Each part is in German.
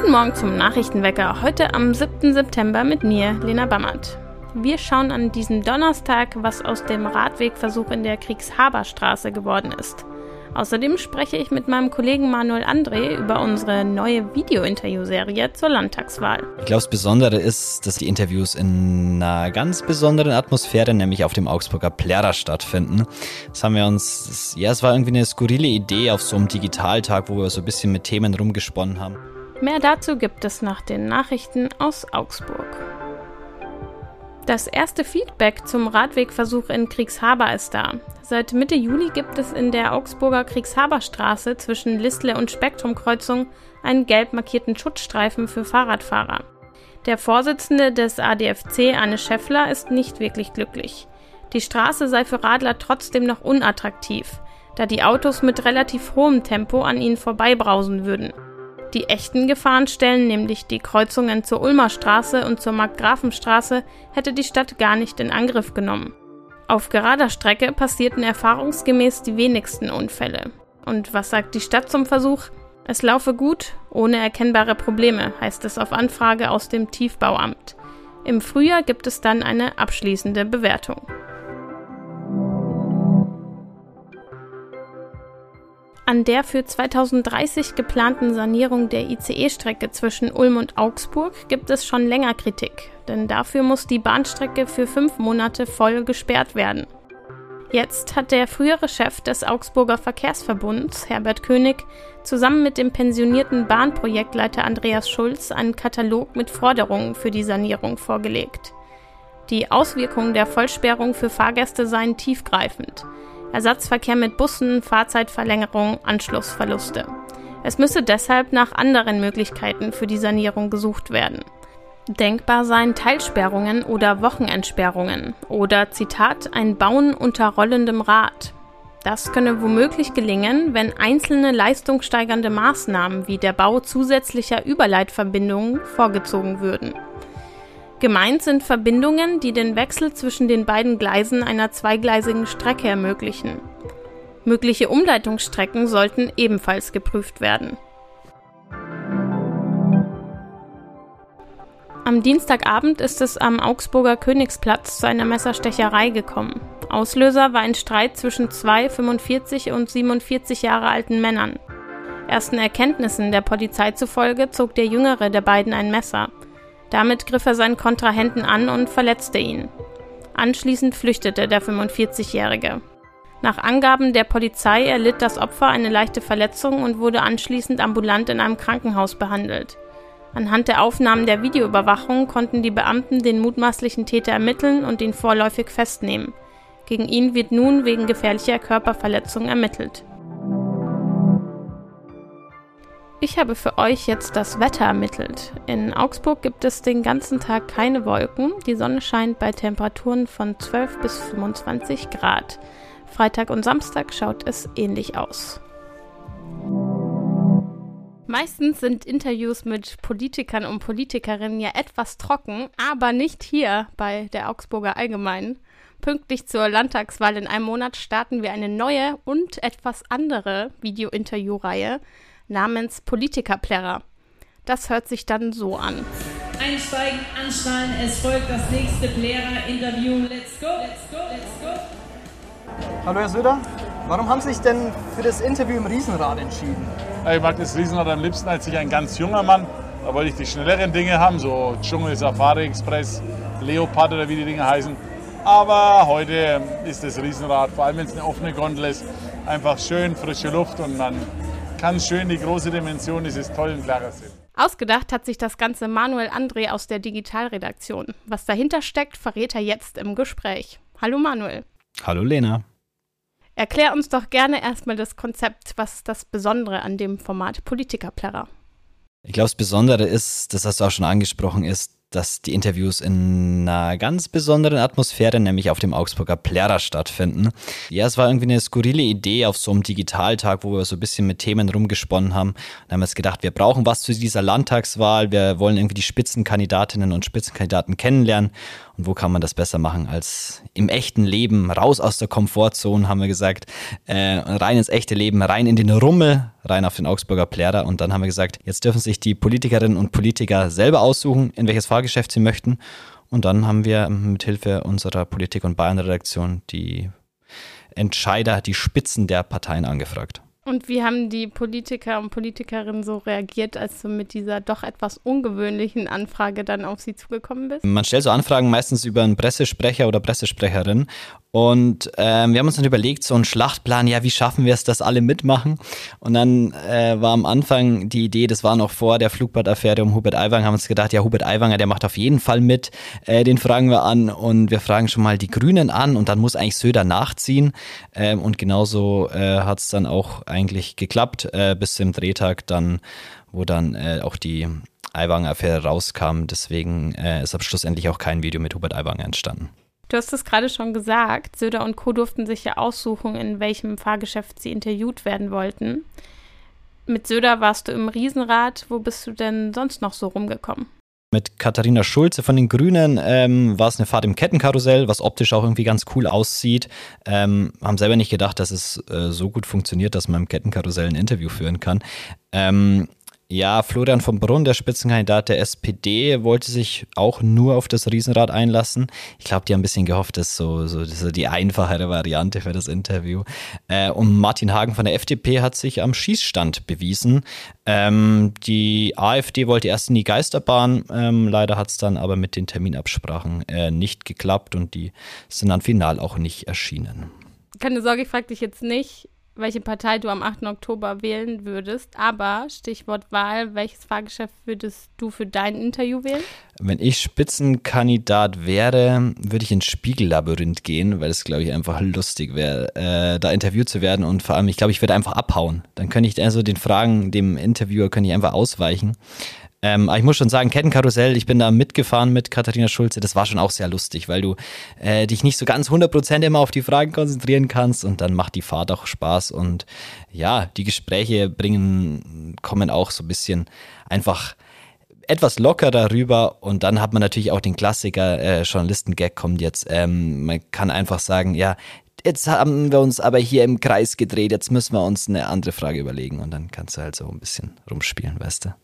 Guten Morgen zum Nachrichtenwecker, heute am 7. September mit mir, Lena Bammert. Wir schauen an diesem Donnerstag, was aus dem Radwegversuch in der Kriegshaberstraße geworden ist. Außerdem spreche ich mit meinem Kollegen Manuel André über unsere neue Video-Interview-Serie zur Landtagswahl. Ich glaube, das Besondere ist, dass die Interviews in einer ganz besonderen Atmosphäre, nämlich auf dem Augsburger Plärrer stattfinden. Das haben wir uns, ja, es war irgendwie eine skurrile Idee auf so einem Digitaltag, wo wir so ein bisschen mit Themen rumgesponnen haben. Mehr dazu gibt es nach den Nachrichten aus Augsburg. Das erste Feedback zum Radwegversuch in Kriegshaber ist da. Seit Mitte Juli gibt es in der Augsburger Kriegshaberstraße zwischen Listle und Spektrumkreuzung einen gelb markierten Schutzstreifen für Fahrradfahrer. Der Vorsitzende des ADFC, Anne Scheffler, ist nicht wirklich glücklich. Die Straße sei für Radler trotzdem noch unattraktiv, da die Autos mit relativ hohem Tempo an ihnen vorbeibrausen würden. Die echten Gefahrenstellen, nämlich die Kreuzungen zur Ulmer Straße und zur Markgrafenstraße, hätte die Stadt gar nicht in Angriff genommen. Auf gerader Strecke passierten erfahrungsgemäß die wenigsten Unfälle. Und was sagt die Stadt zum Versuch? Es laufe gut, ohne erkennbare Probleme, heißt es auf Anfrage aus dem Tiefbauamt. Im Frühjahr gibt es dann eine abschließende Bewertung. An der für 2030 geplanten Sanierung der ICE-Strecke zwischen Ulm und Augsburg gibt es schon länger Kritik, denn dafür muss die Bahnstrecke für fünf Monate voll gesperrt werden. Jetzt hat der frühere Chef des Augsburger Verkehrsverbunds, Herbert König, zusammen mit dem pensionierten Bahnprojektleiter Andreas Schulz einen Katalog mit Forderungen für die Sanierung vorgelegt. Die Auswirkungen der Vollsperrung für Fahrgäste seien tiefgreifend. Ersatzverkehr mit Bussen, Fahrzeitverlängerung, Anschlussverluste. Es müsse deshalb nach anderen Möglichkeiten für die Sanierung gesucht werden. Denkbar seien Teilsperrungen oder Wochenentsperrungen oder Zitat ein Bauen unter rollendem Rad. Das könne womöglich gelingen, wenn einzelne leistungssteigernde Maßnahmen wie der Bau zusätzlicher Überleitverbindungen vorgezogen würden. Gemeint sind Verbindungen, die den Wechsel zwischen den beiden Gleisen einer zweigleisigen Strecke ermöglichen. Mögliche Umleitungsstrecken sollten ebenfalls geprüft werden. Am Dienstagabend ist es am Augsburger Königsplatz zu einer Messerstecherei gekommen. Auslöser war ein Streit zwischen zwei 45 und 47 Jahre alten Männern. Ersten Erkenntnissen der Polizei zufolge zog der jüngere der beiden ein Messer. Damit griff er seinen Kontrahenten an und verletzte ihn. Anschließend flüchtete der 45-Jährige. Nach Angaben der Polizei erlitt das Opfer eine leichte Verletzung und wurde anschließend ambulant in einem Krankenhaus behandelt. Anhand der Aufnahmen der Videoüberwachung konnten die Beamten den mutmaßlichen Täter ermitteln und ihn vorläufig festnehmen. Gegen ihn wird nun wegen gefährlicher Körperverletzung ermittelt. Ich habe für euch jetzt das Wetter ermittelt. In Augsburg gibt es den ganzen Tag keine Wolken. Die Sonne scheint bei Temperaturen von 12 bis 25 Grad. Freitag und Samstag schaut es ähnlich aus. Meistens sind Interviews mit Politikern und Politikerinnen ja etwas trocken, aber nicht hier bei der Augsburger Allgemeinen. Pünktlich zur Landtagswahl in einem Monat starten wir eine neue und etwas andere Video-Interview-Reihe namens Politikerplärrer. Das hört sich dann so an. Einsteigen, anschnallen, es folgt das nächste Plärrer-Interview. Let's go, let's go, let's go. Hallo Herr Söder, warum haben Sie sich denn für das Interview im Riesenrad entschieden? Ich mag das Riesenrad am liebsten als ich ein ganz junger Mann. Da wollte ich die schnelleren Dinge haben, so Dschungel, Safari Express, Leopard oder wie die Dinge heißen. Aber heute ist das Riesenrad, vor allem wenn es eine offene Gondel ist, einfach schön frische Luft und man kann schön die große Dimension dieses tollen Klares sehen. Ausgedacht hat sich das Ganze Manuel André aus der Digitalredaktion. Was dahinter steckt, verrät er jetzt im Gespräch. Hallo Manuel. Hallo Lena. Erklär uns doch gerne erstmal das Konzept. Was ist das Besondere an dem Format Politikerplärrer? Ich glaube, das Besondere ist, das hast du auch schon angesprochen, ist, dass die Interviews in einer ganz besonderen Atmosphäre, nämlich auf dem Augsburger Plärrer stattfinden. Ja, es war irgendwie eine skurrile Idee auf so einem Digitaltag, wo wir so ein bisschen mit Themen rumgesponnen haben. Da haben wir uns gedacht, wir brauchen was zu dieser Landtagswahl. Wir wollen irgendwie die Spitzenkandidatinnen und Spitzenkandidaten kennenlernen. Und wo kann man das besser machen als im echten Leben? Raus aus der Komfortzone, haben wir gesagt. Äh, rein ins echte Leben, rein in den Rummel, rein auf den Augsburger Plärrer und dann haben wir gesagt, jetzt dürfen sich die Politikerinnen und Politiker selber aussuchen, in welches Fahrgeschäft sie möchten. Und dann haben wir mit Hilfe unserer Politik- und Bayern-Redaktion die Entscheider, die Spitzen der Parteien angefragt. Und wie haben die Politiker und Politikerinnen so reagiert, als du mit dieser doch etwas ungewöhnlichen Anfrage dann auf sie zugekommen bist? Man stellt so Anfragen meistens über einen Pressesprecher oder Pressesprecherin und ähm, wir haben uns dann überlegt, so einen Schlachtplan, ja, wie schaffen wir es, dass alle mitmachen? Und dann äh, war am Anfang die Idee, das war noch vor der Flugbadaffäre um Hubert Aiwanger, haben uns gedacht, ja, Hubert Aiwanger, der macht auf jeden Fall mit, äh, den fragen wir an und wir fragen schon mal die Grünen an und dann muss eigentlich Söder nachziehen. Ähm, und genauso äh, hat es dann auch eigentlich geklappt, äh, bis zum Drehtag dann, wo dann äh, auch die Aiwanger-Affäre rauskam. Deswegen äh, ist ab schlussendlich auch kein Video mit Hubert Aiwanger entstanden. Du hast es gerade schon gesagt, Söder und Co. durften sich ja aussuchen, in welchem Fahrgeschäft sie interviewt werden wollten. Mit Söder warst du im Riesenrad. Wo bist du denn sonst noch so rumgekommen? Mit Katharina Schulze von den Grünen ähm, war es eine Fahrt im Kettenkarussell, was optisch auch irgendwie ganz cool aussieht. Ähm, haben selber nicht gedacht, dass es äh, so gut funktioniert, dass man im Kettenkarussell ein Interview führen kann. Ähm, ja, Florian von Brunn, der Spitzenkandidat der SPD, wollte sich auch nur auf das Riesenrad einlassen. Ich glaube, die haben ein bisschen gehofft, dass so, so das ist die einfachere Variante für das Interview. Äh, und Martin Hagen von der FDP hat sich am Schießstand bewiesen. Ähm, die AfD wollte erst in die Geisterbahn, ähm, leider hat es dann aber mit den Terminabsprachen äh, nicht geklappt und die sind dann final auch nicht erschienen. Keine Sorge, ich frage dich jetzt nicht, welche Partei du am 8. Oktober wählen würdest. Aber Stichwort Wahl, welches Fahrgeschäft würdest du für dein Interview wählen? Wenn ich Spitzenkandidat wäre, würde ich ins Spiegellabyrinth gehen, weil es, glaube ich, einfach lustig wäre, äh, da interviewt zu werden. Und vor allem, ich glaube, ich würde einfach abhauen. Dann könnte ich also den Fragen, dem Interviewer, könnte ich einfach ausweichen. Ähm, aber ich muss schon sagen, Kettenkarussell, ich bin da mitgefahren mit Katharina Schulze, das war schon auch sehr lustig, weil du äh, dich nicht so ganz 100% immer auf die Fragen konzentrieren kannst und dann macht die Fahrt auch Spaß. Und ja, die Gespräche bringen, kommen auch so ein bisschen einfach etwas lockerer rüber und dann hat man natürlich auch den Klassiker, äh, Journalisten-Gag kommt jetzt, ähm, man kann einfach sagen, ja, jetzt haben wir uns aber hier im Kreis gedreht, jetzt müssen wir uns eine andere Frage überlegen. Und dann kannst du halt so ein bisschen rumspielen, weißt du.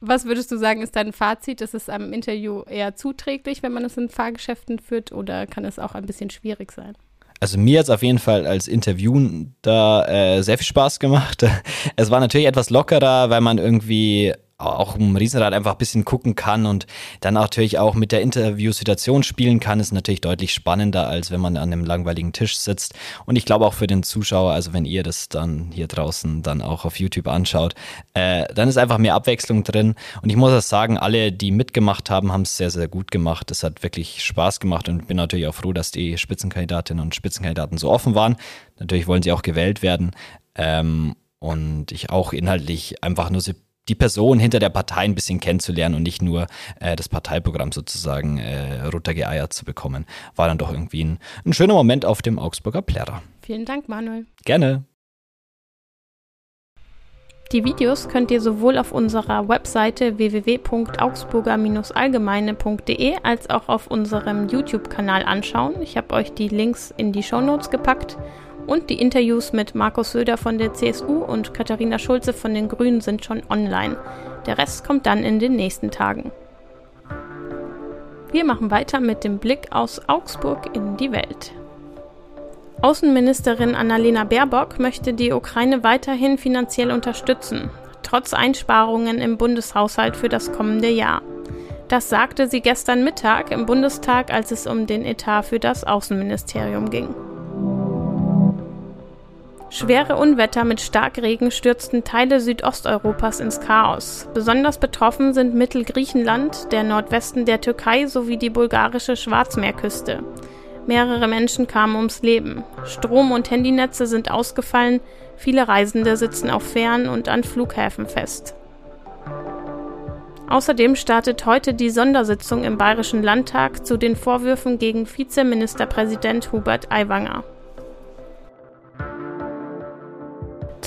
Was würdest du sagen, ist dein Fazit? Ist es am Interview eher zuträglich, wenn man es in Fahrgeschäften führt, oder kann es auch ein bisschen schwierig sein? Also mir hat es auf jeden Fall als Interview da äh, sehr viel Spaß gemacht. Es war natürlich etwas lockerer, weil man irgendwie auch im Riesenrad einfach ein bisschen gucken kann und dann natürlich auch mit der Interviewsituation spielen kann, ist natürlich deutlich spannender, als wenn man an einem langweiligen Tisch sitzt. Und ich glaube auch für den Zuschauer, also wenn ihr das dann hier draußen dann auch auf YouTube anschaut, äh, dann ist einfach mehr Abwechslung drin. Und ich muss auch sagen, alle, die mitgemacht haben, haben es sehr, sehr gut gemacht. Es hat wirklich Spaß gemacht und bin natürlich auch froh, dass die Spitzenkandidatinnen und Spitzenkandidaten so offen waren. Natürlich wollen sie auch gewählt werden. Ähm, und ich auch inhaltlich einfach nur die Person hinter der Partei ein bisschen kennenzulernen und nicht nur äh, das Parteiprogramm sozusagen äh, runtergeeiert zu bekommen, war dann doch irgendwie ein, ein schöner Moment auf dem Augsburger Plärrer. Vielen Dank, Manuel. Gerne. Die Videos könnt ihr sowohl auf unserer Webseite www.augsburger-allgemeine.de als auch auf unserem YouTube-Kanal anschauen. Ich habe euch die Links in die Show Notes gepackt und die Interviews mit Markus Söder von der CSU und Katharina Schulze von den Grünen sind schon online. Der Rest kommt dann in den nächsten Tagen. Wir machen weiter mit dem Blick aus Augsburg in die Welt. Außenministerin Annalena Baerbock möchte die Ukraine weiterhin finanziell unterstützen, trotz Einsparungen im Bundeshaushalt für das kommende Jahr. Das sagte sie gestern Mittag im Bundestag, als es um den Etat für das Außenministerium ging. Schwere Unwetter mit Starkregen stürzten Teile Südosteuropas ins Chaos. Besonders betroffen sind Mittelgriechenland, der Nordwesten der Türkei sowie die bulgarische Schwarzmeerküste. Mehrere Menschen kamen ums Leben. Strom- und Handynetze sind ausgefallen, viele Reisende sitzen auf Fähren und an Flughäfen fest. Außerdem startet heute die Sondersitzung im Bayerischen Landtag zu den Vorwürfen gegen Vizeministerpräsident Hubert Aiwanger.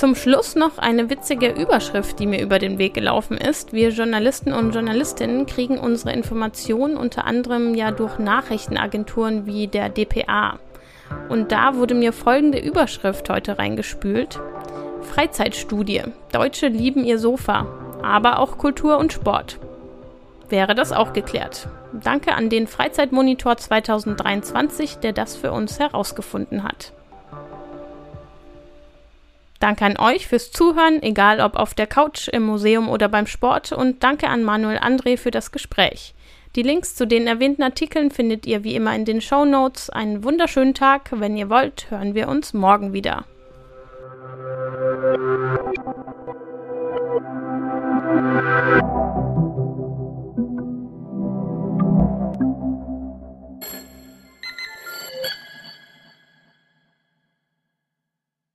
Zum Schluss noch eine witzige Überschrift, die mir über den Weg gelaufen ist. Wir Journalisten und Journalistinnen kriegen unsere Informationen unter anderem ja durch Nachrichtenagenturen wie der DPA. Und da wurde mir folgende Überschrift heute reingespült. Freizeitstudie. Deutsche lieben ihr Sofa, aber auch Kultur und Sport. Wäre das auch geklärt. Danke an den Freizeitmonitor 2023, der das für uns herausgefunden hat. Danke an euch fürs Zuhören, egal ob auf der Couch, im Museum oder beim Sport und danke an Manuel André für das Gespräch. Die Links zu den erwähnten Artikeln findet ihr wie immer in den Show Notes. Einen wunderschönen Tag. Wenn ihr wollt, hören wir uns morgen wieder.